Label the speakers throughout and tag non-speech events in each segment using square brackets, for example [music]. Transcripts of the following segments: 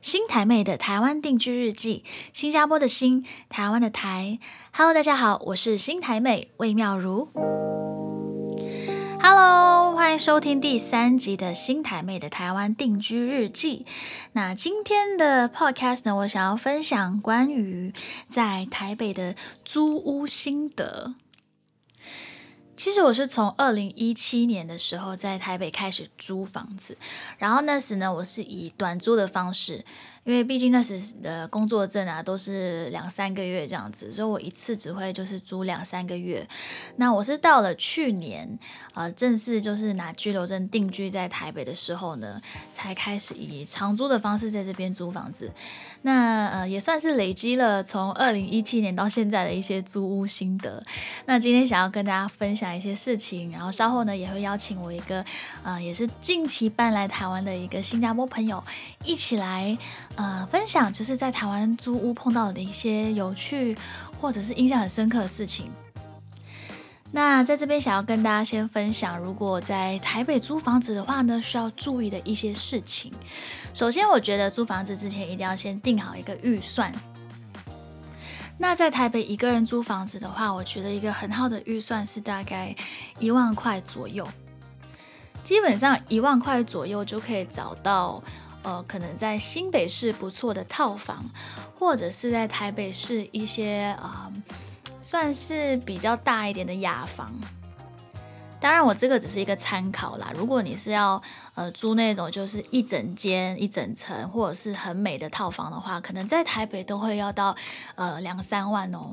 Speaker 1: 新台妹的台湾定居日记，新加坡的新，台湾的台。Hello，大家好，我是新台妹魏妙如。Hello，欢迎收听第三集的新台妹的台湾定居日记。那今天的 Podcast 呢，我想要分享关于在台北的租屋心得。其实我是从二零一七年的时候在台北开始租房子，然后那时呢，我是以短租的方式。因为毕竟那时的工作证啊都是两三个月这样子，所以我一次只会就是租两三个月。那我是到了去年，呃，正式就是拿居留证定居在台北的时候呢，才开始以长租的方式在这边租房子。那呃也算是累积了从二零一七年到现在的一些租屋心得。那今天想要跟大家分享一些事情，然后稍后呢也会邀请我一个呃也是近期搬来台湾的一个新加坡朋友一起来。呃，分享就是在台湾租屋碰到的一些有趣或者是印象很深刻的事情。那在这边想要跟大家先分享，如果在台北租房子的话呢，需要注意的一些事情。首先，我觉得租房子之前一定要先定好一个预算。那在台北一个人租房子的话，我觉得一个很好的预算是大概一万块左右，基本上一万块左右就可以找到。呃，可能在新北市不错的套房，或者是在台北市一些啊，算是比较大一点的雅房。当然，我这个只是一个参考啦。如果你是要呃租那种就是一整间一整层，或者是很美的套房的话，可能在台北都会要到呃两三万哦。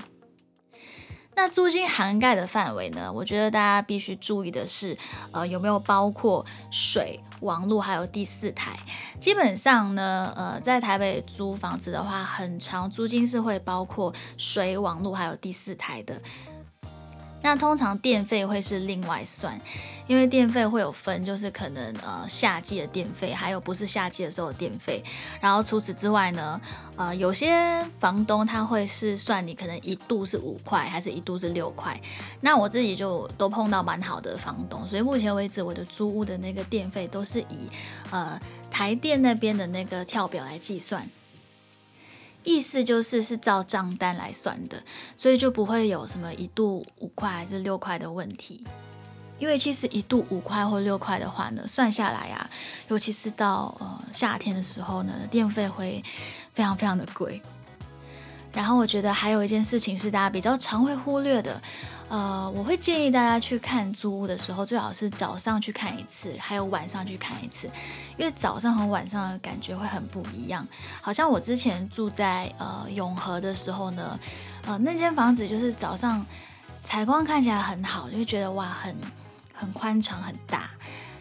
Speaker 1: 那租金涵盖的范围呢？我觉得大家必须注意的是，呃，有没有包括水、网络还有第四台？基本上呢，呃，在台北租房子的话，很长租金是会包括水、网络还有第四台的。那通常电费会是另外算，因为电费会有分，就是可能呃夏季的电费，还有不是夏季的时候的电费。然后除此之外呢，呃有些房东他会是算你可能一度是五块，还是一度是六块。那我自己就都碰到蛮好的房东，所以目前为止我的租屋的那个电费都是以呃台电那边的那个跳表来计算。意思就是是照账单来算的，所以就不会有什么一度五块还是六块的问题。因为其实一度五块或六块的话呢，算下来啊，尤其是到呃夏天的时候呢，电费会非常非常的贵。然后我觉得还有一件事情是大家比较常会忽略的。呃，我会建议大家去看租屋的时候，最好是早上去看一次，还有晚上去看一次，因为早上和晚上的感觉会很不一样。好像我之前住在呃永和的时候呢，呃那间房子就是早上采光看起来很好，就会觉得哇很很宽敞很大，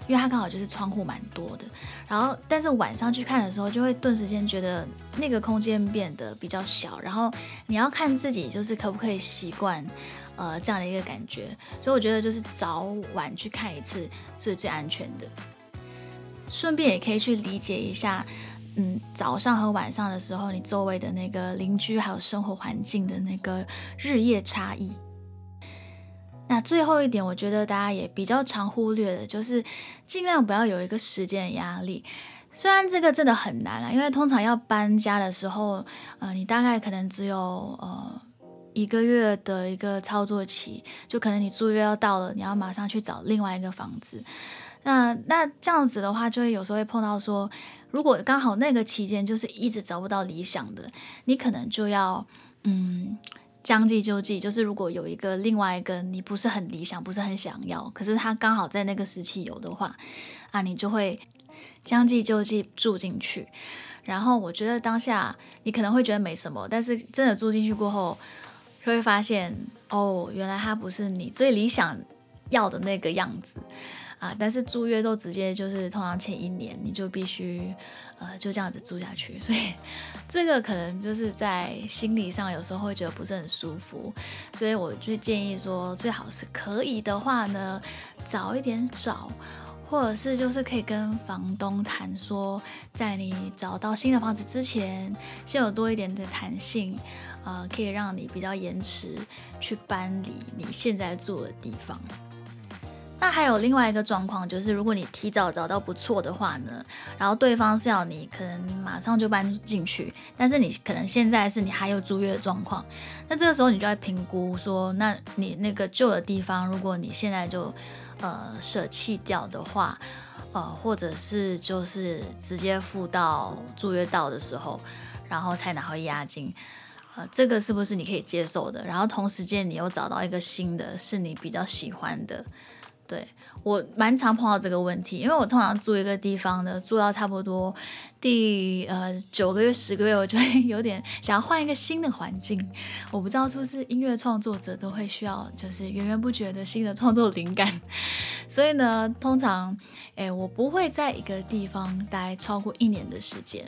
Speaker 1: 因为它刚好就是窗户蛮多的。然后但是晚上去看的时候，就会顿时间觉得那个空间变得比较小，然后你要看自己就是可不可以习惯。呃，这样的一个感觉，所以我觉得就是早晚去看一次是最安全的。顺便也可以去理解一下，嗯，早上和晚上的时候，你周围的那个邻居还有生活环境的那个日夜差异。那最后一点，我觉得大家也比较常忽略的，就是尽量不要有一个时间的压力。虽然这个真的很难啊，因为通常要搬家的时候，呃，你大概可能只有呃。一个月的一个操作期，就可能你租约要到了，你要马上去找另外一个房子。那那这样子的话，就会有时候会碰到说，如果刚好那个期间就是一直找不到理想的，你可能就要嗯将计就计，就是如果有一个另外一个你不是很理想，不是很想要，可是他刚好在那个时期有的话，啊，你就会将计就计住进去。然后我觉得当下你可能会觉得没什么，但是真的住进去过后。就会发现哦，原来他不是你最理想要的那个样子啊！但是租约都直接就是通常前一年你就必须呃就这样子住下去，所以这个可能就是在心理上有时候会觉得不是很舒服，所以我就建议说，最好是可以的话呢，早一点找，或者是就是可以跟房东谈说，在你找到新的房子之前，先有多一点的弹性。呃，可以让你比较延迟去搬离你现在住的地方。那还有另外一个状况，就是如果你提早找到不错的话呢，然后对方是要你可能马上就搬进去，但是你可能现在是你还有租约的状况，那这个时候你就要评估说，那你那个旧的地方，如果你现在就呃舍弃掉的话，呃，或者是就是直接付到租约到的时候，然后才拿回押金。呃，这个是不是你可以接受的？然后同时间你又找到一个新的，是你比较喜欢的。对我蛮常碰到这个问题，因为我通常住一个地方呢，住到差不多第呃九个月、十个月，我就会有点想要换一个新的环境。我不知道是不是音乐创作者都会需要，就是源源不绝的新的创作灵感。所以呢，通常哎，我不会在一个地方待超过一年的时间。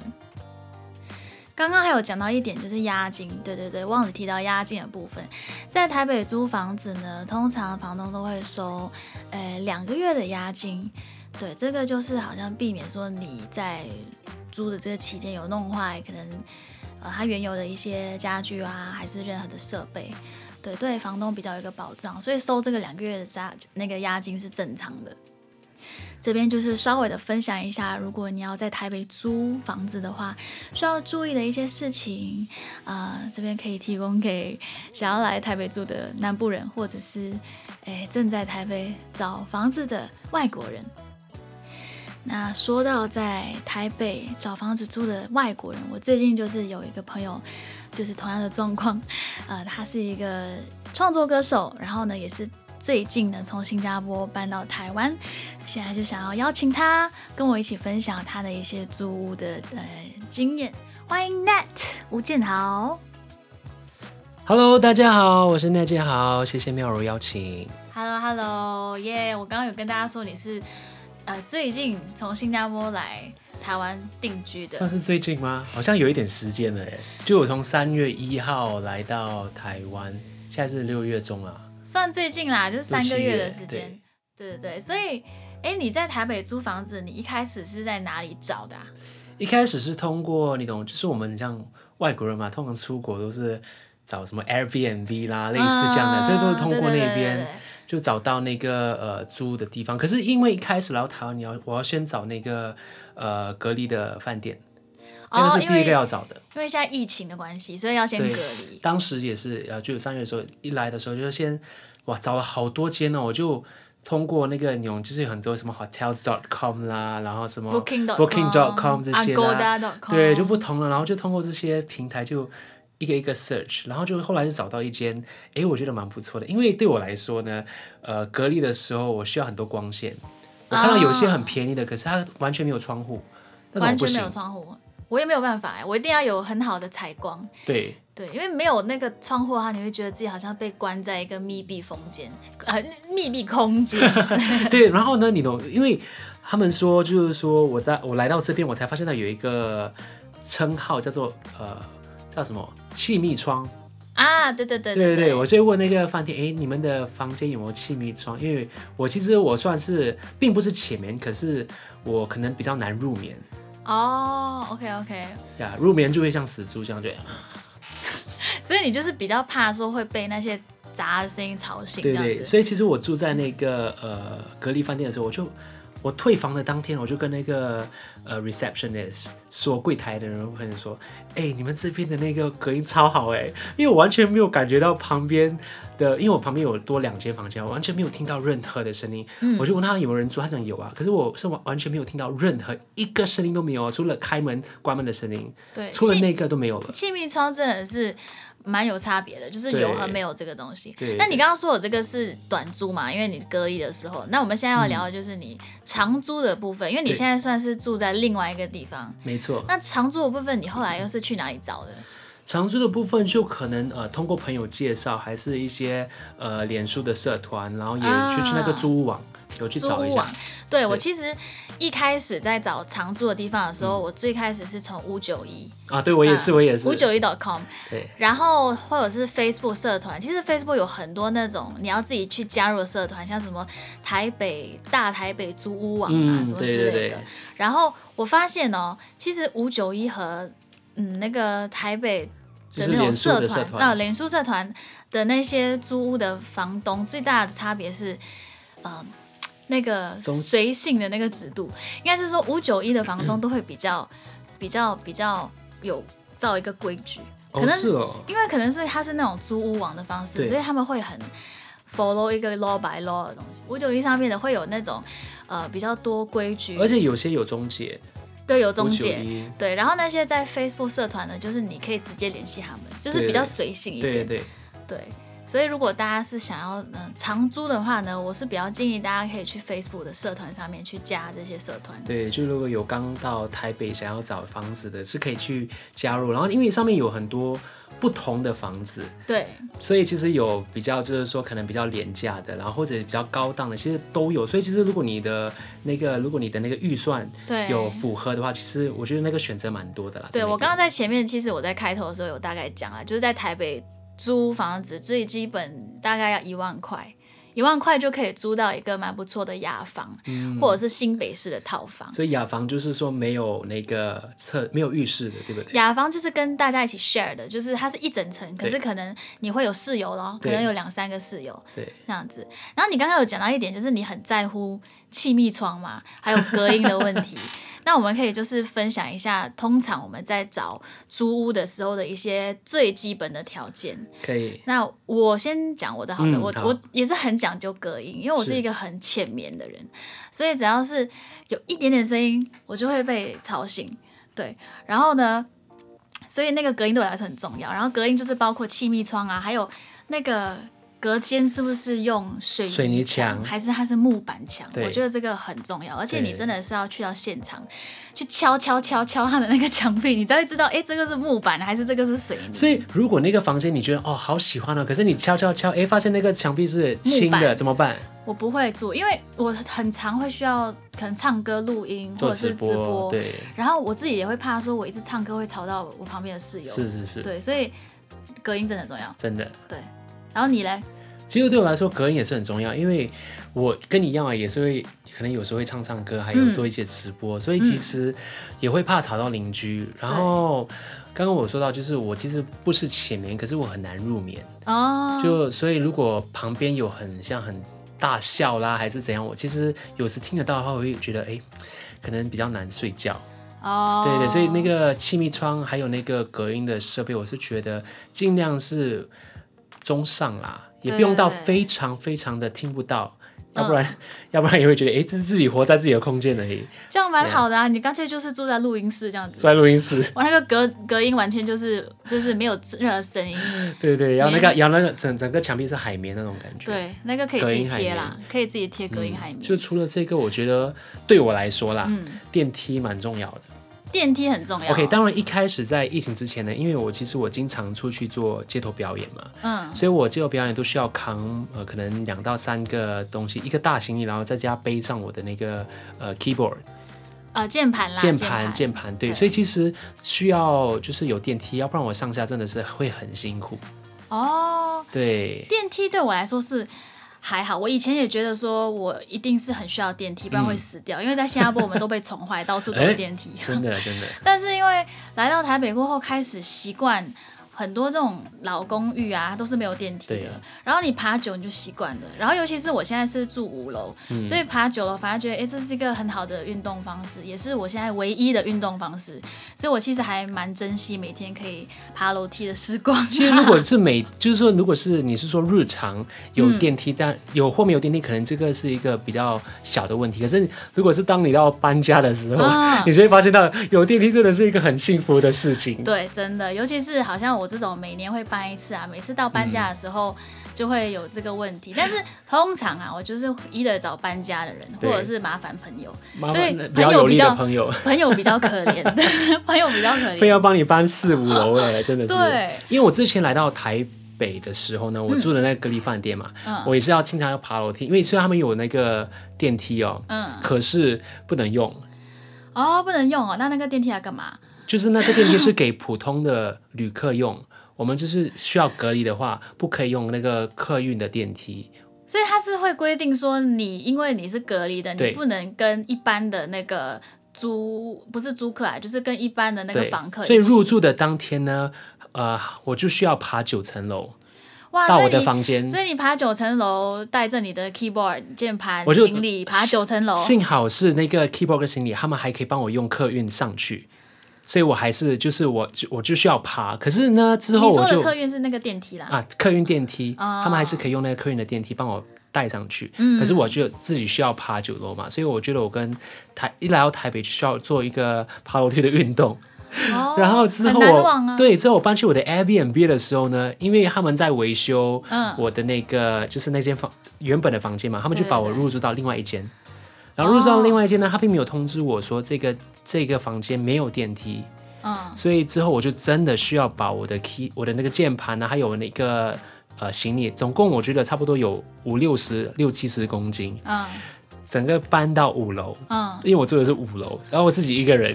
Speaker 1: 刚刚还有讲到一点，就是押金，对对对，忘了提到押金的部分。在台北租房子呢，通常房东都会收，呃，两个月的押金。对，这个就是好像避免说你在租的这个期间有弄坏，可能呃它原有的一些家具啊，还是任何的设备，对对，房东比较有一个保障，所以收这个两个月的押那个押金是正常的。这边就是稍微的分享一下，如果你要在台北租房子的话，需要注意的一些事情啊，这边可以提供给想要来台北住的南部人，或者是诶正在台北找房子的外国人。那说到在台北找房子住的外国人，我最近就是有一个朋友，就是同样的状况，呃，他是一个创作歌手，然后呢也是。最近呢，从新加坡搬到台湾，现在就想要邀请他跟我一起分享他的一些租屋的呃经验。欢迎 Net 吴建豪。
Speaker 2: Hello，大家好，我是 Net 建豪，谢谢妙如邀请。
Speaker 1: Hello，Hello，耶！我刚刚有跟大家说你是呃最近从新加坡来台湾定居的，
Speaker 2: 算是最近吗？好像有一点时间了哎，就我从三月一号来到台湾，现在是六月中啊。
Speaker 1: 算最近啦，就是三个月的时间。对对对，所以，哎，你在台北租房子，你一开始是在哪里找的？
Speaker 2: 啊一开始是通过你懂，就是我们像外国人嘛，通常出国都是找什么 Airbnb 啦，类似这样的，所以都是通过那边就找到那个呃租的地方。可是因为一开始来到台湾，你要我要先找那个呃隔离的饭店。那个是第一个要找的，
Speaker 1: 因为现在疫情的关系，所以要先隔离。
Speaker 2: 当时也是呃，就三月的时候一来的时候，就先哇找了好多间哦，我就通过那个种就是有很多什么 hotels.com 啦，然后什么
Speaker 1: booking.com
Speaker 2: 这些啦，对，就不同了。然后就通过这些平台就一个一个 search，然后就后来就找到一间，哎，我觉得蛮不错的。因为对我来说呢，呃，隔离的时候我需要很多光线。我看到有些很便宜的，可是它完全没有窗户，
Speaker 1: 完全没有窗户。我也没有办法哎，我一定要有很好的采光。
Speaker 2: 对
Speaker 1: 对，因为没有那个窗户的话，你会觉得自己好像被关在一个密闭空间，呃，密闭空间。[laughs]
Speaker 2: 对，然后呢，你懂？因为他们说，就是说我在我来到这边，我才发现到有一个称号叫做呃叫什么气密窗
Speaker 1: 啊？对对对
Speaker 2: 对对对，我就问那个饭店，哎，你们的房间有没有气密窗？因为我其实我算是并不是浅眠，可是我可能比较难入眠。
Speaker 1: 哦，OK OK，
Speaker 2: 呀，入眠就会像死猪这样，对。[laughs]
Speaker 1: 所以你就是比较怕说会被那些杂的声音吵醒，
Speaker 2: 对对。所以其实我住在那个呃隔离饭店的时候，我就我退房的当天，我就跟那个呃 receptionist 说柜台的人朋友说，哎，你们这边的那个隔音超好哎，因为我完全没有感觉到旁边。的，因为我旁边有多两间房间，我完全没有听到任何的声音。嗯，我就问他有没有人住，他讲有啊。可是我是完完全没有听到任何一个声音都没有啊，除了开门关门的声音。
Speaker 1: 对，
Speaker 2: 除了那个都没有了。
Speaker 1: 气密窗真的是蛮有差别的，就是有和没有这个东西。那你刚刚说的这个是短租嘛？因为你隔离的时候。那我们现在要聊的就是你长租的部分，因为你现在算是住在另外一个地方。
Speaker 2: 没错。
Speaker 1: 那长租的部分，你后来又是去哪里找的？
Speaker 2: 长租的部分就可能呃通过朋友介绍，还是一些呃脸书的社团，然后也去去那个租屋网有去找一下。
Speaker 1: 对我其实一开始在找常住的地方的时候，我最开始是从五九一。
Speaker 2: 啊，对我也是我也是。
Speaker 1: 五九一 .com，
Speaker 2: 对，
Speaker 1: 然后或者是 Facebook 社团，其实 Facebook 有很多那种你要自己去加入的社团，像什么台北大台北租屋网啊什么之类的。然后我发现哦，其实五九一和嗯，那个台北的那种社团，那脸书社团的那些租屋的房东，最大的差别是，嗯，那个随性的那个制度，应该是说五九一的房东都会比较、比较比较有造一个规矩，可
Speaker 2: 哦
Speaker 1: 能
Speaker 2: 是哦，
Speaker 1: 因为可能是他是那种租屋网的方式，所以他们会很 follow 一个 law by law 的东西。五九一上面的会有那种呃比较多规矩，
Speaker 2: 而且有些有中介，
Speaker 1: 对有中介。对，然后那些在 Facebook 社团呢，就是你可以直接联系他们，就是比较随性一点。
Speaker 2: 对对对，
Speaker 1: 对，所以如果大家是想要嗯、呃长租的话呢，我是比较建议大家可以去 Facebook 的社团上面去加这些社团。
Speaker 2: 对，就如果有刚到台北想要找房子的，是可以去加入。然后因为上面有很多不同的房子，
Speaker 1: 对
Speaker 2: 所以其实有比较就是说可能比较廉价的，然后或者比较高档的，其实都有。所以其实如果你的那个如果你的那个预算
Speaker 1: 对，
Speaker 2: 有符合的话，其实我觉得那个选择蛮多的啦。
Speaker 1: 对我刚刚在前面，其实我在开头的时候有大概讲啊，就是在台北租房子最基本大概要一万块，一万块就可以租到一个蛮不错的雅房，
Speaker 2: 嗯
Speaker 1: 或者是新北市的套房。
Speaker 2: 所以雅房就是说没有那个厕没有浴室的，对不对？
Speaker 1: 雅房就是跟大家一起 share 的，就是它是一整层，可是可能你会有室友咯，可能有两三个室友
Speaker 2: 对，
Speaker 1: 这样子。然后你刚刚有讲到一点，就是你很在乎气密窗嘛，还有隔音的问题。[laughs] 那我们可以就是分享一下，通常我们在找租屋的时候的一些最基本的条件。
Speaker 2: 可以。
Speaker 1: 那我先讲我的好的，我我也是很讲究隔音，因为我是
Speaker 2: 是
Speaker 1: 一个很浅眠的人，所以只要是有一点点声音，我就会被吵醒。对，然后呢，所以那个隔音对我来说很重要。然后隔音就是包括气密窗啊，还有那个隔间是不是用水
Speaker 2: 水泥墙
Speaker 1: 还是它是木板墙？我觉得这个很重要，而且你真的是要去到现场去敲敲敲敲它的那个墙壁，你才会知道，哎，这个是木板还是这个是水泥。
Speaker 2: 所以如果那个房间你觉得哦好喜欢哦，可是你敲敲敲，哎，发现那个墙壁是
Speaker 1: 木板
Speaker 2: 怎么办？
Speaker 1: 我不会做，因为我很常会需要可能唱歌、录音或者是
Speaker 2: 直
Speaker 1: 直播，
Speaker 2: 对，
Speaker 1: 然后我自己也会怕说，我一直唱歌会吵到我旁边的室友，
Speaker 2: 是是是，
Speaker 1: 对，所以隔音真的很重要。
Speaker 2: 真的。
Speaker 1: 对，然后你嘞？
Speaker 2: 其实对我来说，隔音也是很重要，因为我跟你一样啊，也是会可能有时候会唱唱歌，还有
Speaker 1: 嗯
Speaker 2: 做一些直播，所以其实也会怕吵到邻居。然后刚刚我说到，就是我其实不是浅眠，可是我很难入眠，
Speaker 1: 哦，
Speaker 2: 就所以如果旁边有很像很大笑啦，还是怎样，我其实有时听得到的话，我会觉得哎，可能比较难睡觉。
Speaker 1: 哦，
Speaker 2: 对对，所以那个气密窗还有那个隔音的设备，我是觉得尽量是中上啦，也不用到非常非常的听不到，
Speaker 1: 嗯
Speaker 2: 要不然、[laughs] 要不然也会觉得哎，这是自己活在自己的空间而已，
Speaker 1: 这样蛮好的啊，你干脆就是住在录音室这样子。
Speaker 2: 住。在录音室，
Speaker 1: 我那个隔隔音完全就是就是没有任何声音，
Speaker 2: 对对，然后那个然后那个整整个墙壁是海绵那种感觉，，
Speaker 1: 对，那个可以贴啦，可以自己贴隔音海绵。
Speaker 2: 就除了这个，我觉得对我来说啦，
Speaker 1: 嗯，
Speaker 2: 电梯蛮重要的。
Speaker 1: 电梯很重要。
Speaker 2: OK，当然一开始在疫情之前呢，因为我其实我经常出去做街头表演嘛，
Speaker 1: 嗯，
Speaker 2: 所以我街头表演都需要扛呃可能两到三个东西，一个大行李，然后再加背上我的那个呃 keyboard
Speaker 1: 呃，键盘啦，
Speaker 2: 键
Speaker 1: 盘。
Speaker 2: 盘键盘，对。所以其实需要就是有电梯，要不然我上下真的是会很辛苦。
Speaker 1: 哦，
Speaker 2: 对，
Speaker 1: 电梯对我来说是还好，我以前也觉得说我一定是很需要电梯，不然会死掉，因为在新加坡我们都被宠坏，到处都有
Speaker 2: 嗯哎
Speaker 1: 电梯。
Speaker 2: 真的真的，[laughs]
Speaker 1: 但是因为来到台北过后，开始习惯很多这种老公寓啊，都是没有电梯的。然后你爬久你就习惯了。然后尤其是我现在是住五楼，
Speaker 2: 嗯
Speaker 1: 所以爬久了，反而觉得哎，诶这是一个很好的运动方式，也是我现在唯一的运动方式。所以我其实还蛮珍惜每天可以爬楼梯的时光。
Speaker 2: 其 [laughs] 实如果是每，就是说，如果是你是说日常有
Speaker 1: 嗯
Speaker 2: 电梯，但有或没有电梯，可能这个是一个比较小的问题。可是如果是当你要搬家的时候，
Speaker 1: 啊
Speaker 2: 你就会发现到有电梯真的是一个很幸福的事情。
Speaker 1: 对，真的，尤其是好像我这种每年会搬一次啊，每次到搬家的时候就会有这个问题。但是通常啊，我就是一的找搬家的人，或者是麻烦朋友，
Speaker 2: 麻
Speaker 1: 所以
Speaker 2: 朋友比较朋友，
Speaker 1: 朋友比较可怜，[laughs] 对，朋友比较可怜。
Speaker 2: 非要帮你搬四五楼哎，真的是。
Speaker 1: 对，
Speaker 2: 因为我之前来到台北的时候呢，我住的那个隔离饭店嘛，
Speaker 1: 嗯
Speaker 2: 我也是要经常要爬楼梯，因为虽然他们有那个电梯哦，
Speaker 1: 嗯，
Speaker 2: 可是不能用。
Speaker 1: 哦，不能用哦，那那个电梯要干嘛？
Speaker 2: 就是那个电梯是给普通的旅客用，我们就是需要隔离的话，不可以用那个客运的电梯。
Speaker 1: 所以他是会规定说，你因为你是隔离的，你不能跟一般的那个租不是租客啊，就是跟一般的那个房客。
Speaker 2: 所以入住的当天呢，呃，我就需要爬九层楼。
Speaker 1: 哇，
Speaker 2: 到我的房间。
Speaker 1: 所以你爬九层楼，带着你的 keyboard 键盘、行李爬九层楼，
Speaker 2: 幸好是那个 keyboard 跟行李，他们还可以帮我用客运上去，所以我还是就是我就我就需要爬。可是呢，之后
Speaker 1: 你说的
Speaker 2: 我就
Speaker 1: 客运是那个电梯啦。
Speaker 2: 啊，客运电梯，
Speaker 1: 哦
Speaker 2: 他们还是可以用那个客运的电梯帮我带上去。
Speaker 1: 嗯
Speaker 2: 可是我就自己需要爬九楼嘛，所以我觉得我跟台一来到台北就需要做一个爬楼梯的运动。
Speaker 1: 哦 [laughs]
Speaker 2: 然后之后我、
Speaker 1: 啊。，
Speaker 2: 对之后我搬去我的 Airbnb 的时候呢，因为他们在维修
Speaker 1: 嗯
Speaker 2: 我的那个、就是那间房原本的房间嘛，他们就把我入住到另外一间。然后入住到另外一间呢，他并没有通知我说这个这个房间没有电梯，
Speaker 1: 嗯，
Speaker 2: 所以之后我就真的需要把我的 key、我的那个键盘呢，还有那个呃行李，总共我觉得差不多有五六十、六七十公斤，
Speaker 1: 嗯。
Speaker 2: 整个搬到五楼，
Speaker 1: 嗯，
Speaker 2: 因为我住的是五楼，然后我自己一个人，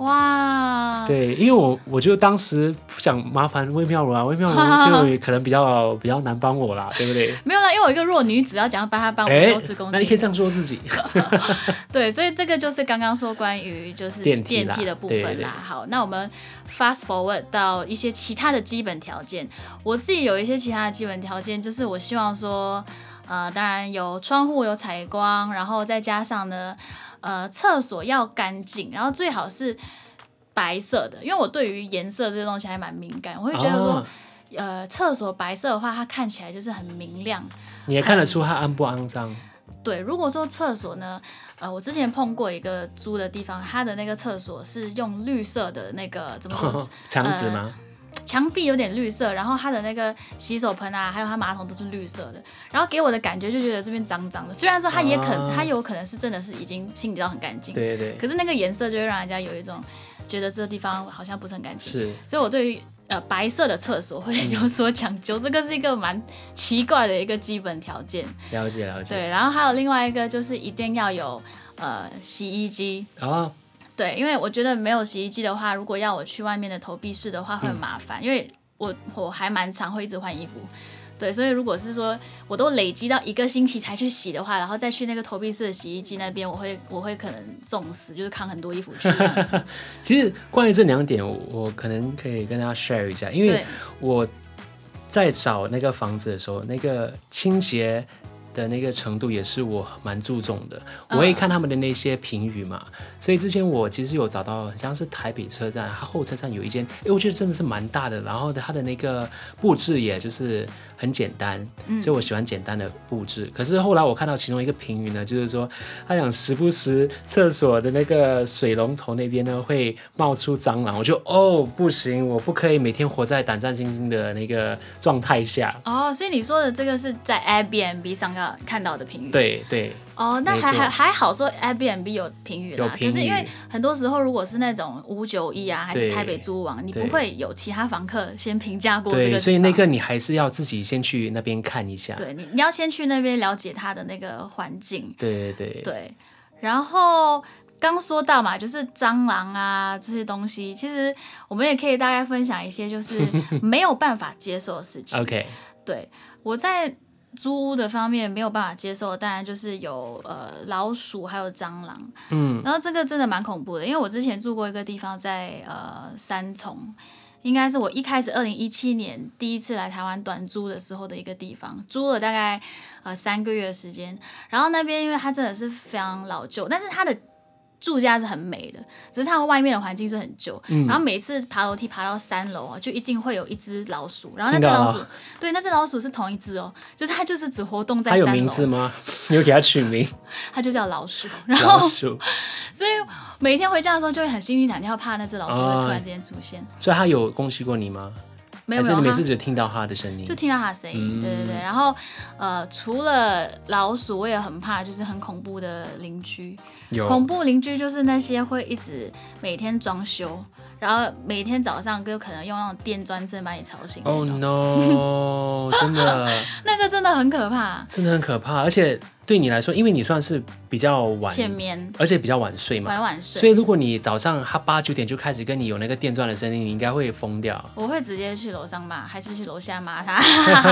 Speaker 1: 哇，
Speaker 2: 对，因为我我就当时不想麻烦魏妙如啊，魏妙如就可能比较比较难帮我啦，对不对？[laughs]
Speaker 1: 没有啦，因为我一个弱女子要讲要帮她搬五
Speaker 2: 哎
Speaker 1: 六十公斤，
Speaker 2: 那你可以这样说自己，[laughs]
Speaker 1: 对，所以这个就是刚刚说关于就是
Speaker 2: 电梯啦
Speaker 1: 的部
Speaker 2: 对对
Speaker 1: 分啦。好，那我们 fast forward 到一些其他的基本条件。我自己有一些其他的基本条件，就是我希望说，呃，当然有窗户有采光，然后再加上呢，呃，厕所要干净，然后最好是白色的，因为我对于颜色这些东西还蛮敏感，我会觉得说。
Speaker 2: 哦
Speaker 1: 呃，厕所白色的话，它看起来就是很明亮，
Speaker 2: 你也看得出它肮不肮脏，
Speaker 1: 对，如果说厕所呢，呃，我之前碰过一个租的地方，它的那个厕所是用绿色的那个怎么说，[laughs]
Speaker 2: 墙纸吗？
Speaker 1: 墙壁有点绿色，然后它的那个洗手盆啊，还有它马桶都是绿色的，然后给我的感觉就觉得这边脏脏的。虽然说它也可，
Speaker 2: 啊
Speaker 1: 它有可能是真的是已经清理到很干净，
Speaker 2: 对对对，
Speaker 1: 可是那个颜色就会让人家有一种觉得这个地方好像不是很干净。
Speaker 2: 是
Speaker 1: 所以我对于呃白色的厕所会有所讲究，这个是一个蛮奇怪的一个基本条件。
Speaker 2: 了解了解。
Speaker 1: 对，然后还有另外一个就是一定要有呃洗衣机，
Speaker 2: 啊，
Speaker 1: 对，因为我觉得没有洗衣机的话，如果要我去外面的投币式的话会很麻烦，因为我我还蛮常会一直换衣服。对，所以如果是说我都累积到一个星期才去洗的话，然后再去那个投币式的洗衣机那边，我会我会可能重死，就是扛很多衣服去。[laughs]
Speaker 2: 其实关于这两点，我我可能可以跟大家 share 一下，因为，我在找那个房子的时候，那个清洁的那个程度也是我蛮注重的。我会看他们的那些评语嘛，所以之前我其实有找到，像是台北车站，它后车站有一间，哎，我觉得真的是蛮大的，然后它的那个布置也就是很简单，
Speaker 1: 嗯
Speaker 2: 所以我喜欢简单的布置。可是后来我看到其中一个评语呢，就是说他讲时不时厕所的那个水龙头那边呢会冒出蟑螂，我就哦不行，我不可以每天活在胆战心惊的那个状态下。
Speaker 1: 哦，所以你说的这个是在 Airbnb 上看看到的评语。
Speaker 2: 对对，
Speaker 1: 哦，那还还还好说 Airbnb 有评语啦，
Speaker 2: 有评
Speaker 1: 可是因为很多时候如果是那种五九一啊，还是台北租屋网，你不会有其他房客先评价过这个
Speaker 2: 所以那个你还是要自己先去那边看一下。
Speaker 1: 对你你要先去那边了解它的那个环境，
Speaker 2: 对对对
Speaker 1: 对，然后。刚说到嘛，就是蟑螂啊这些东西，其实我们也可以大概分享一些，就是 [laughs] 没有办法接受的事情。
Speaker 2: ，OK，
Speaker 1: 对我在租屋的方面没有办法接受，当然就是有呃老鼠还有蟑螂，
Speaker 2: 嗯，
Speaker 1: 然后这个真的蛮恐怖的，因为我之前住过一个地方在呃三重，应该是我一开始二零一七年第一次来台湾短租的时候的一个地方，租了大概呃三个月的时间，然后那边因为它真的是非常老旧，但是它的住家是很美的，只是它外面的环境是很旧。
Speaker 2: 嗯
Speaker 1: 然后每次爬楼梯爬到三楼啊，就一定会有一只老鼠，然后那只老鼠，对，那只老鼠是同一只哦，就是它就是只活动在
Speaker 2: 它有
Speaker 1: 三楼，
Speaker 2: 名字吗？[laughs] 你有给它取名？[laughs]
Speaker 1: 它就叫老鼠。然
Speaker 2: 老
Speaker 1: 后
Speaker 2: 鼠，[laughs]
Speaker 1: 所以每天回家的时候就会很心惊胆跳，怕那只老鼠会突然之间出现。
Speaker 2: 所以它有攻击过你吗？
Speaker 1: 没有没有，
Speaker 2: 还是你每次只听到他的声音
Speaker 1: 就？听到他的声音。
Speaker 2: 嗯
Speaker 1: 对对对，然后呃，除了老鼠，我也很怕，就是很恐怖的邻居。
Speaker 2: 有
Speaker 1: 恐怖邻居就是那些会一直每天装修，然后每天早上就可能用那种电钻声把你吵醒那
Speaker 2: 哦。no，[laughs] 真的 [laughs]
Speaker 1: 那个真的很可怕。
Speaker 2: 真的很可怕，而且对你来说，因为你算是比较晚，
Speaker 1: 前面
Speaker 2: 而且比较晚睡嘛，
Speaker 1: 晚晚睡，
Speaker 2: 所以如果你早上他八九点就开始跟你有那个电钻的声音，你应该会疯掉。
Speaker 1: 我会直接去楼上骂，还是去楼下骂他？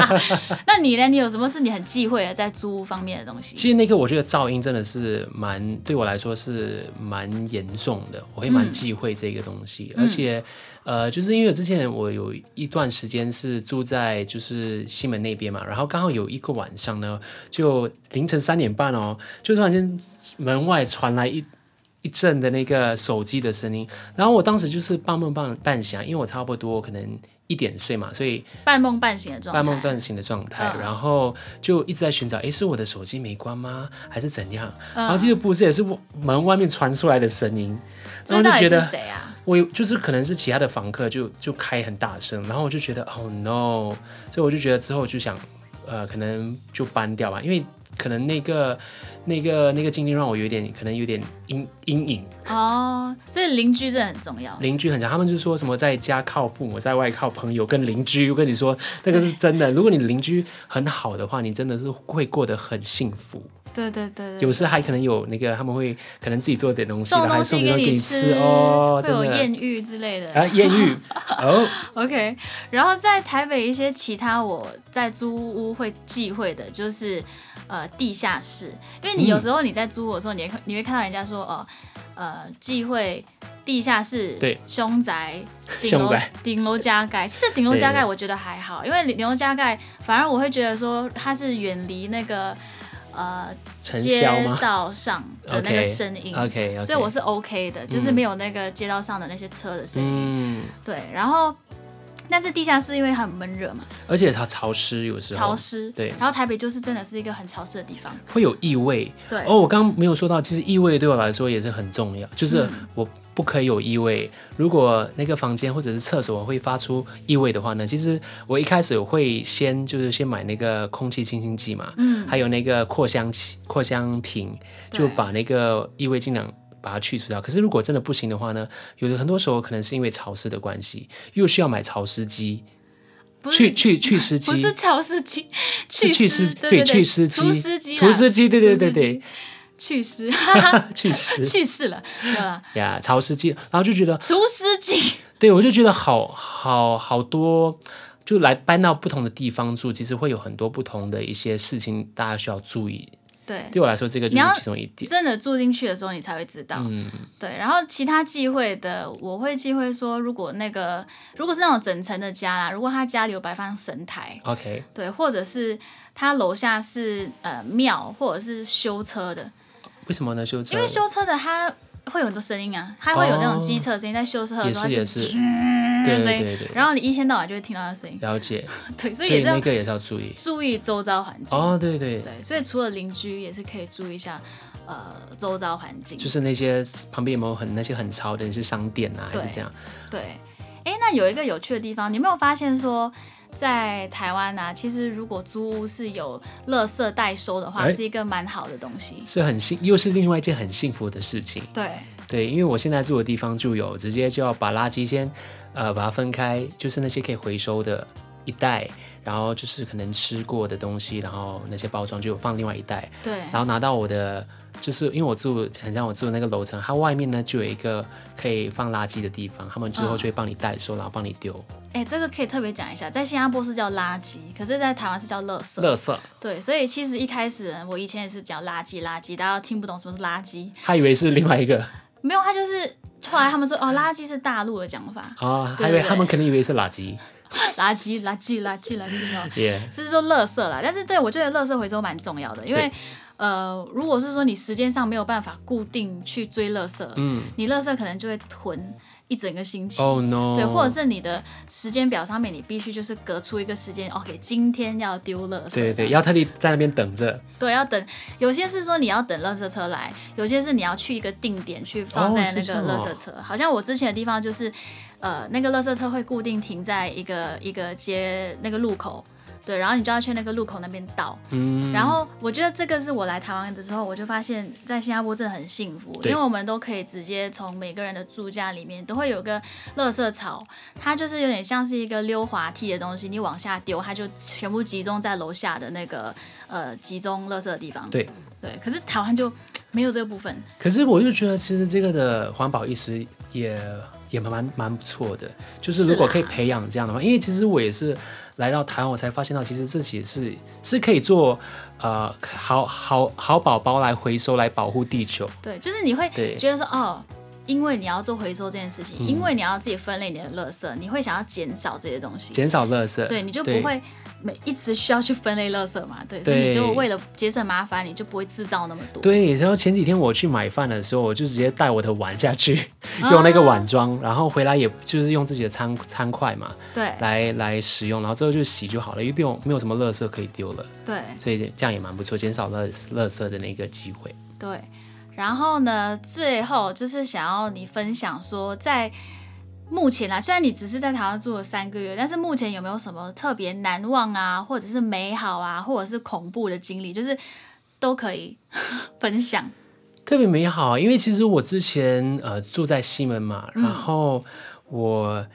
Speaker 1: [laughs] 那你呢？你有什么是你很忌讳的在租屋方面的东西？
Speaker 2: 其实那个我觉得噪音真的是蛮对我来说是蛮严重的，我会蛮忌讳这个东西，而且。呃，就是因为之前我有一段时间是住在就是西门那边嘛，然后刚好有一个晚上呢，就凌晨三点半哦，就突然间门外传来一一阵的那个手机的声音，然后我当时就是半梦半半醒，因为我差不多可能一点睡嘛，所以
Speaker 1: 半梦半醒的状态，
Speaker 2: 半梦半醒的状态，然后就一直在寻找，哎，是我的手机没关吗，还是怎样？然后这个不是也是门外面传出来的声音，然后就觉得
Speaker 1: 谁啊？
Speaker 2: 我就是可能是其他的房客就就开很大声，然后我就觉得，Oh no！所以我就觉得之后就想，呃，可能就搬掉吧，因为可能那个那个那个经历让我有点可能有点阴阴影
Speaker 1: 哦。所以邻居真的很重要，
Speaker 2: 邻居很强。他们就说什么在家靠父母，在外靠朋友，跟邻居。我跟你说，这个是真的。如果你邻居很好的话，你真的是会过得很幸福。
Speaker 1: 对对对，
Speaker 2: 有时还可能有那个他们会可能自己做点东西，然后
Speaker 1: 还
Speaker 2: 送给你
Speaker 1: 吃
Speaker 2: 哦，
Speaker 1: 会有艳遇之类的。
Speaker 2: 啊，艳遇 [laughs] 哦。
Speaker 1: OK，然后在台北一些其他我在租屋会忌讳的就是呃地下室，因为你有时候你在租的时候，你会你会看到人家说哦呃忌讳地下室，
Speaker 2: 对。
Speaker 1: 凶宅顶楼顶楼加盖，其实顶楼加盖我觉得还好，因为顶楼加盖反而我会觉得说它是远离那个。呃，街道上的那个声音
Speaker 2: ，OK，
Speaker 1: 所以我是 OK 的，就是没有那个街道上的那些车的声音。对，然后，但是地下室因为很闷热嘛，
Speaker 2: 而且它潮湿，有时候
Speaker 1: 潮湿。
Speaker 2: 对，
Speaker 1: 然后台北就是真的是一个很潮湿的地方，
Speaker 2: 会有异味。
Speaker 1: 对，
Speaker 2: 哦，我刚刚没有说到，其实异味对我来说也是很重要，就是我。不可以有异味。如果那个房间或者是厕所会发出异味的话呢，其实我一开始会先就是先买那个空气清新剂嘛，嗯，还有那个扩香器、扩香瓶，就把那个异味尽量把它去除掉。可是如果真的不行的话呢，有的很多时候可能是因为潮湿的关系，又需要买潮湿机，去去去湿机，[laughs]
Speaker 1: 不是潮湿机，
Speaker 2: 去
Speaker 1: 去湿
Speaker 2: 对去湿
Speaker 1: 机，除湿机，
Speaker 2: 除湿机，对对对对。
Speaker 1: 去湿，[laughs]
Speaker 2: 去湿，[laughs]
Speaker 1: 去湿了，对吧？
Speaker 2: 呀，潮湿机，然后就觉得
Speaker 1: 除湿机，
Speaker 2: 对我就觉得好好好多，就来搬到不同的地方住，其实会有很多不同的一些事情，大家需要注意。
Speaker 1: 对，
Speaker 2: 对我来说，这个就是其中一点。
Speaker 1: 真的住进去的时候，你才会知道。嗯，对。然后其他忌讳的，我会忌讳说，如果那个如果是那种整层的家啦，如果他家里有摆放神台
Speaker 2: ，OK，
Speaker 1: 对，或者是他楼下是呃庙，或者是修车的。
Speaker 2: 为什么呢？修车？
Speaker 1: 因为修车的它会有很多声音啊，它会有那种机车声音，在修车的时候
Speaker 2: 就
Speaker 1: 嗯，
Speaker 2: 对对对，
Speaker 1: 然后你一天到晚就会听到那声音。
Speaker 2: 了解，[laughs]
Speaker 1: 对，所以也是
Speaker 2: 那个也是要注意，
Speaker 1: 注意周遭环境。
Speaker 2: 哦，对对
Speaker 1: 对，所以除了邻居，也是可以注意一下呃周遭环境，
Speaker 2: 就是那些旁边有没有很那些很潮的，那些商店啊，还是这样？
Speaker 1: 对，哎，那有一个有趣的地方，你有没有发现说？在台湾呢，其实如果租屋是有垃圾代收的话，是一个蛮好的东西，
Speaker 2: 是很幸，又是另外一件很幸福的事情。
Speaker 1: 对
Speaker 2: 对，因为我现在住的地方就有，直接就要把垃圾先呃把它分开，就是那些可以回收的一袋，然后就是可能吃过的东西，然后那些包装就放另外一袋，
Speaker 1: 对，
Speaker 2: 然后拿到我的。就是因为我住很像我住的那个楼层，它外面呢就有一个可以放垃圾的地方，他们之后就会帮你代收，然后帮你丢。
Speaker 1: 哎，这个可以特别讲一下，在新加坡是叫垃圾，可是在台湾是叫垃圾。
Speaker 2: 垃圾。
Speaker 1: 对，所以其实一开始我以前也是讲垃圾，垃圾，大家听不懂什么是垃圾，
Speaker 2: 他以为是另外一个。
Speaker 1: 没有，他就是后来他们说哦，垃圾是大陆的讲法。
Speaker 2: 哦，还以为他们肯定以为是 [laughs] 垃圾。
Speaker 1: 垃圾，垃圾，垃圾，垃圾哦。
Speaker 2: 耶。
Speaker 1: 是说垃圾啦，但是对我觉得垃圾回收蛮重要的，因为。呃，如果是说你时间上没有办法固定去追垃圾，嗯，你垃圾可能就会囤一整个星期，
Speaker 2: 哦 no，
Speaker 1: 对，或者是你的时间表上面你必须就是隔出一个时间，OK，今天要丢垃圾，
Speaker 2: 对对，要特地在那边等着，
Speaker 1: 对，要等，有些是说你要等垃圾车来，有些是你要去一个定点去放在那个垃圾车，好像我之前的地方就是，呃，那个垃圾车会固定停在一个一个街那个路口。对，然后你就要去那个路口那边倒。
Speaker 2: 嗯，
Speaker 1: 然后我觉得这个是我来台湾的时候，我就发现，在新加坡真的很幸福，因为我们都可以直接从每个人的住家里面都会有个垃圾槽，它就是有点像是一个溜滑梯的东西，你往下丢，它就全部集中在楼下的那个呃集中垃圾的地方。
Speaker 2: 对
Speaker 1: 对，可是台湾就没有这个部分。
Speaker 2: 可是我就觉得，其实这个的环保意识也也蛮蛮蛮不错的。就是如果可以培养这样的话，因为其实我也是来到台湾，我才发现到，其实这其实是是可以做呃好好好宝宝来回收，来保护地球。
Speaker 1: 对，就是你会觉得说哦。因为你要做回收这件事情，
Speaker 2: 嗯
Speaker 1: 因为你要自己分类你的垃圾，你会想要减少这些东西。
Speaker 2: 减少垃圾，
Speaker 1: 对，你就不会每一直需要去分类垃圾嘛，对，所以你就为了节省麻烦，你就不会制造那么多。
Speaker 2: 对，然后前几天我去买饭的时候，我就直接带我的碗下去，
Speaker 1: 啊 [laughs]
Speaker 2: 用那个碗装，然后回来也就是用自己的餐餐筷嘛，
Speaker 1: 对。
Speaker 2: 来来使用，然后最后就洗就好了，因为不用没有什么垃圾可以丢了，
Speaker 1: 对。
Speaker 2: 所以这样也蛮不错，减少垃垃圾的那个机会。
Speaker 1: 对，然后呢，最后就是想要你分享说，在目前啊，虽然你只是在台湾住了三个月，但是目前有没有什么特别难忘啊，或者是美好啊，或者是恐怖的经历，就是都可以 [laughs] 分享。
Speaker 2: 特别美好啊，因为其实我之前呃住在西门嘛，然后我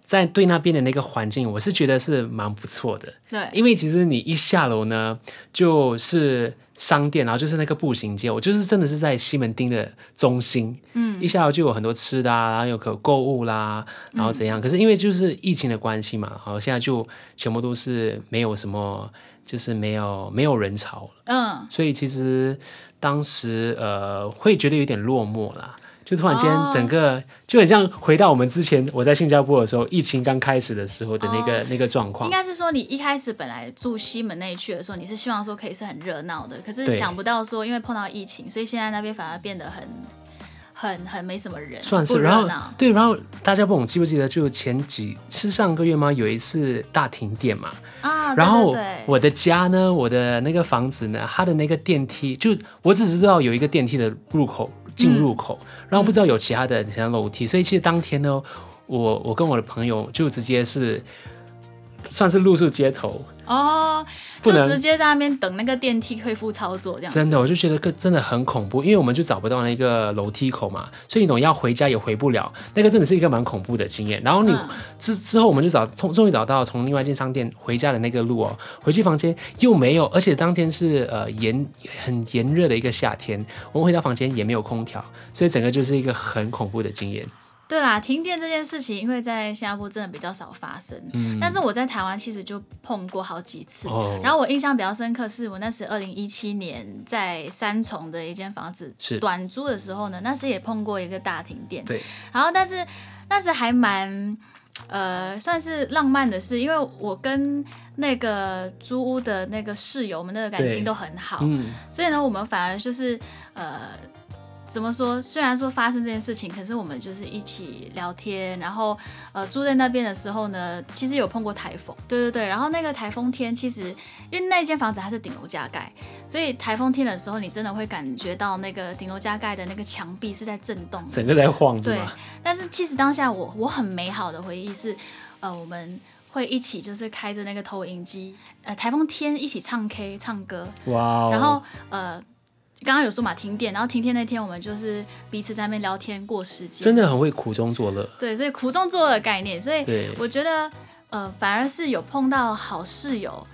Speaker 2: 在对那边的那个环境，我是觉得是蛮不错的。
Speaker 1: 对，
Speaker 2: 因为其实你一下楼呢，就是商店，然后就是那个步行街，我就是真的是在西门町的中心，嗯，一下楼就有很多吃的啊，然后有可购物啦，然后怎样？可是因为就是疫情的关系嘛，好，现在就全部都是没有什么，就是没有没有人潮了，
Speaker 1: 嗯，
Speaker 2: 所以其实当时呃会觉得有点落寞啦。就突然间
Speaker 1: 哦，
Speaker 2: 整个、就很像回到我们之前我在新加坡的时候，疫情刚开始的时候的那个、那个状况
Speaker 1: 应。该是说你一开始本来住西门那一区的时候，你是希望说可以是很热闹的，可是想不到说因为碰到疫情，所以现在那边反而变得很很很没什么人，
Speaker 2: 算是，然后。对，然后大家不懂记不记得，就前几是上个月吗？有一次大停电嘛，
Speaker 1: 啊，
Speaker 2: 然后我的家呢，我的那个房子呢，它的那个电梯，就我只知道有一个电梯的入口进入口，
Speaker 1: 嗯
Speaker 2: 然后不知道有其他的像楼梯，所以其实当天呢，我我跟我的朋友就直接是算是露宿街头，
Speaker 1: 哦，就直接在那边等那个电梯恢复操作这样。
Speaker 2: 真的，我就觉得个真的很恐怖，因为我们就找不到那个楼梯口嘛，所以你懂要回家也回不了，那个真的是一个蛮恐怖的经验。然后你
Speaker 1: 嗯
Speaker 2: 之之后，我们就找终终于找到从另外一间商店回家的那个路哦，回去房间又没有，而且当天是呃炎很炎热的一个夏天，我们回到房间也没有空调，所以整个就是一个很恐怖的经验。
Speaker 1: 对啦，停电这件事情，因为在新加坡真的比较少发生，
Speaker 2: 嗯，
Speaker 1: 但是我在台湾其实就碰过好几次。
Speaker 2: 哦，
Speaker 1: 然后我印象比较深刻，是我那时二零一七年在三重的一间房子短租的时候呢，那时也碰过一个大停电。
Speaker 2: 对，
Speaker 1: 然后但是那时还蛮呃算是浪漫的事，因为我跟那个租屋的那个室友，我们的感情都很好，
Speaker 2: 嗯，
Speaker 1: 所以呢，我们反而就是呃。怎么说？虽然说发生这件事情，可是我们就是一起聊天，然后呃住在那边的时候呢，其实有碰过台风，对对对。然后那个台风天，其实因为那间房子它是顶楼加盖，所以台风天的时候，你真的会感觉到那个顶楼加盖的那个墙壁是在震动。
Speaker 2: 整个在晃是
Speaker 1: 对？，但是其实当下我我很美好的回忆是，呃，我们会一起就是开着那个投影机，呃，台风天一起唱 K 唱歌，
Speaker 2: 哇哦，
Speaker 1: 然后呃，刚刚有说嘛停电，然后停电那天我们就是彼此在那边聊天过时间，
Speaker 2: 真的很会苦中作乐，
Speaker 1: 对，所以苦中作乐的概念，所以，我觉得呃，反而是有碰到好室友、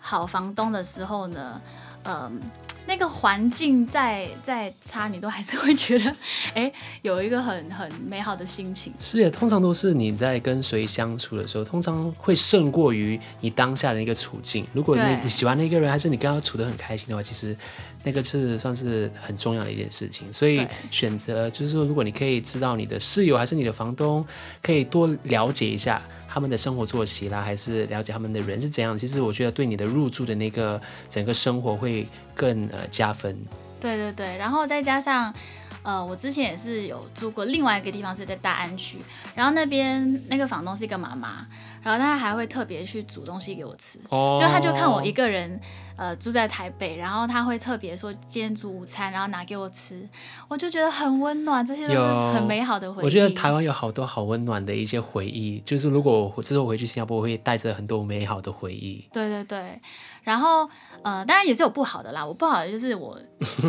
Speaker 1: 好房东的时候呢，嗯、那个环境再再差，你都还是会觉得，[laughs] 哎，有一个很很美好的心情。
Speaker 2: 是的，通常都是你在跟谁相处的时候，通常会胜过于你当下的一个处境。如果你喜欢那个人，还是你跟他处得很开心的话，其实那个是算是很重要的一件事情。所以选择就是说，如果你可以知道你的室友还是你的房东，可以多了解一下他们的生活作息啦，还是了解他们的人是怎样。其实我觉得对你的入住的那个整个生活会更呃加分。
Speaker 1: 对对对，然后再加上，呃，我之前也是有住过另外一个地方是在大安区，然后那边那个房东是一个妈妈，然后他还会特别去煮东西给我吃，
Speaker 2: 哦
Speaker 1: 就他就看我一个人呃住在台北，然后他会特别说今天煮午餐，然后拿给我吃，我就觉得很温暖，这些都是很美好的回忆。
Speaker 2: 我觉得台湾有好多好温暖的一些回忆，就是如果我之后回去新加坡，我会带着很多美好的回忆。
Speaker 1: 对对对，然后呃，当然也是有不好的啦。我不好的就是我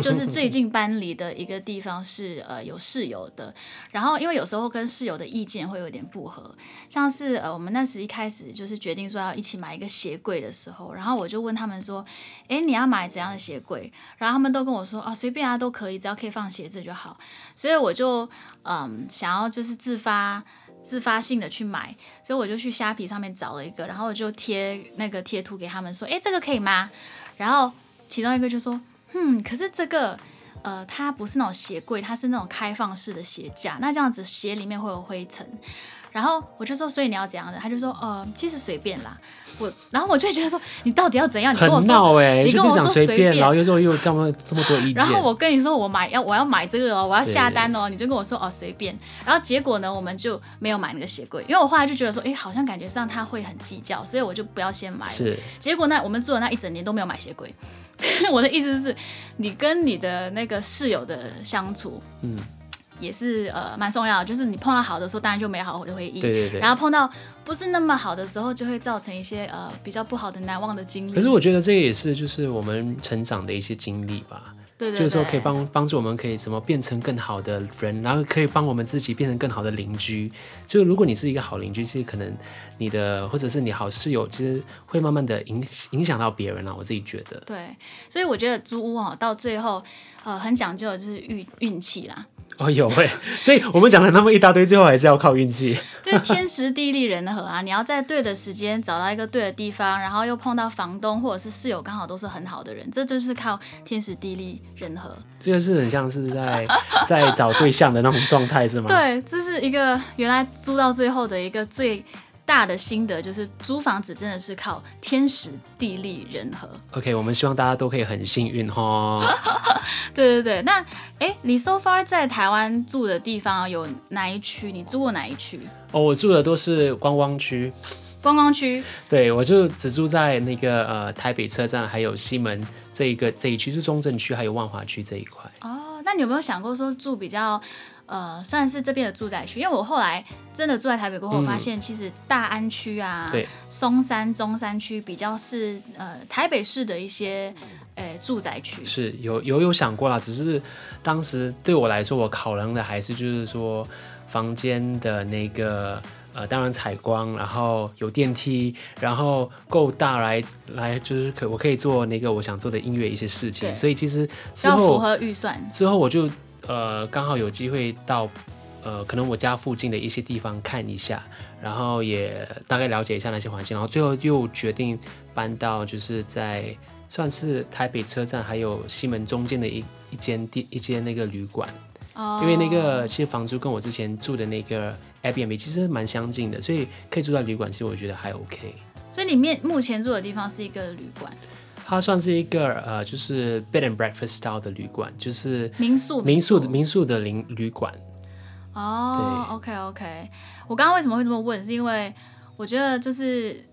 Speaker 1: 就是最近 [laughs] 搬离的一个地方是呃有室友的，然后因为有时候跟室友的意见会有点不合，像是呃我们那时一开始就是决定说要一起买一个鞋柜的时候，然后我就问他们说，哎，你要买怎样的鞋柜？然后他们都跟我说啊随便啊都可以，只要可以放鞋子就好。所以我就嗯想要就是自发。自发性的去买，所以我就去虾皮上面找了一个，然后我就贴那个贴图给他们说，哎，这个可以吗？然后其中一个就说，嗯，可是这个呃，它不是那种鞋柜，它是那种开放式的鞋架，那这样子鞋里面会有灰尘。然后我就说，所以你要怎样的？他就说，呃，其实随便啦。我，然后我就觉得说，你到底要怎样？你跟我
Speaker 2: 很
Speaker 1: 说，
Speaker 2: 闹哎、
Speaker 1: 你跟我说随便
Speaker 2: 然后又又又这么这么多意见
Speaker 1: 然。后我跟你说，我买要我要买这个哦，我要下
Speaker 2: 对
Speaker 1: 单哦，你就跟我说哦随便。然后结果呢，我们就没有买那个鞋柜，因为我后来就觉得说，哎，好像感觉上他会很计较，所以我就不要先买了。
Speaker 2: 是，
Speaker 1: 结果呢，我们住了那一整年都没有买鞋柜。[laughs] 我的意思是，你跟你的那个室友的相处，
Speaker 2: 嗯，
Speaker 1: 也是呃蛮重要的。就是你碰到好的时候，当然就美好的回忆。
Speaker 2: 对对对。
Speaker 1: 然后碰到不是那么好的时候，就会造成一些呃比较不好的难忘的经历。
Speaker 2: 可是我觉得这个也是就是我们成长的一些经历吧，
Speaker 1: 对对对，
Speaker 2: 就是说可以帮帮助我们可以怎么变成更好的人，然后可以帮我们自己变成更好的邻居。就如果你是一个好邻居，其实可能你的或者是你好室友，其实会慢慢的影影响到别人啊。我自己觉得，
Speaker 1: 对，所以我觉得租屋哦，到最后呃很讲究的就是运运气啦。
Speaker 2: 哦有哎，所以我们讲了那么一大堆，最后还是要靠运气。[laughs]
Speaker 1: 对天时地利人和啊，你要在对的时间找到一个对的地方，然后又碰到房东或者是室友刚好都是很好的人，这就是靠天时地利人和。
Speaker 2: 这个是很像是在在找对象的那种状态，是吗？
Speaker 1: 对，这是一个原来租到最后的一个最大的心得，就是租房子真的是靠天时地利人和。
Speaker 2: OK，我们希望大家都可以很幸运哈。[laughs]
Speaker 1: 对对对，那哎，你 so far 在台湾住的地方有哪一区？你住过哪一区？
Speaker 2: 哦，我住的都是观光区，
Speaker 1: 观光区。
Speaker 2: 对我就只住在那个呃台北车站，还有西门这一个这一区，是中正区还有万华区这一块。
Speaker 1: 哦，那你有没有想过说住比较呃算是这边的住宅区？因为我后来真的住在台北过后，我发现其实大安区啊、
Speaker 2: 对
Speaker 1: 松山、中山区比较是呃台北市的一些呃住宅区。
Speaker 2: 是有有有想过啦，只是当时对我来说，我考量的还是就是说房间的那个呃，当然采光，然后有电梯，然后够大来来就是可我可以做那个我想做的音乐一些事情，
Speaker 1: 对
Speaker 2: 所以其实之
Speaker 1: 要符合预算，
Speaker 2: 之后我就呃刚好有机会到呃可能我家附近的一些地方看一下，然后也大概了解一下那些环境，然后最后又决定搬到就是在算是台北车站还有西门中间的一一间地一间那个旅馆，
Speaker 1: 哦，
Speaker 2: 因为那个其实房租跟我之前住的那个 Airbnb 其实蛮相近的，所以可以住在旅馆，其实我觉得还 OK。
Speaker 1: 所以你面目前住的地方是一个旅馆
Speaker 2: 它算是一个呃，就是 bed and breakfast style 的旅馆，就是
Speaker 1: 民宿，
Speaker 2: 民宿的民宿的旅旅馆。
Speaker 1: 哦，OK OK，我刚刚为什么会这么问？是因为我觉得就是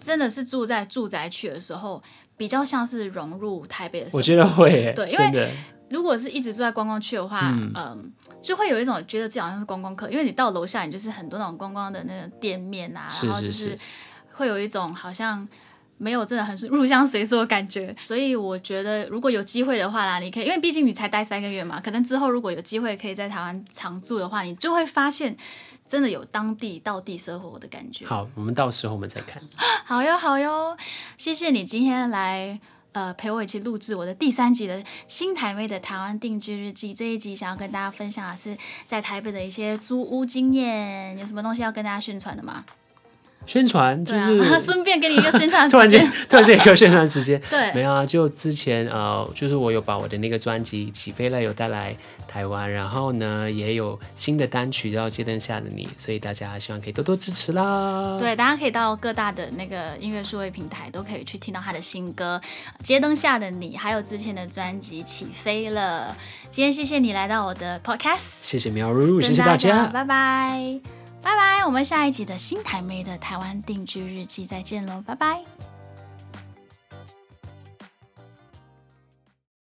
Speaker 1: 真的是住在住宅区的时候，比较像是融入台北的生活。
Speaker 2: 我觉得会耶，
Speaker 1: 对因为如果是一直住在观光区的话，嗯、就会有一种觉得自己好像是观光客，因为你到楼下，你就是很多那种观光的那个店面啊，
Speaker 2: 是
Speaker 1: 然后就是
Speaker 2: 是
Speaker 1: 会有一种好像。没有真的很入乡随俗的感觉，所以我觉得如果有机会的话啦，你可以，因为毕竟你才待三个月嘛，可能之后如果有机会可以在台湾常住的话，你就会发现真的有当地到地生活的感觉。
Speaker 2: 好，我们到时候我们再看。[laughs]
Speaker 1: 好哟，好哟，谢谢你今天来呃陪我一起录制我的第三集的新台妹的台湾定居日记。这一集想要跟大家分享的是在台北的一些租屋经验，有什么东西要跟大家宣传的吗？
Speaker 2: 宣传就是 [laughs]
Speaker 1: 顺便给你一个宣传 [laughs]
Speaker 2: 突然间。突然间一个宣传时间，没 [laughs]
Speaker 1: 对，
Speaker 2: 有啊，就之前呃，就是我有把我的那个专辑《起飞了》有带来台湾，然后呢也有新的单曲叫《街灯下的你》，所以大家希望可以多多支持啦。
Speaker 1: 对，大家可以到各大的那个音乐数位平台都可以去听到他的新歌《街灯下的你》，还有之前的专辑《起飞了》。今天谢谢你来到我的 podcast。
Speaker 2: 谢谢苗如，
Speaker 1: 跟
Speaker 2: 谢谢大家。
Speaker 1: 拜拜，拜拜，我们下一集的新台妹的台湾定居日记再见喽，拜拜。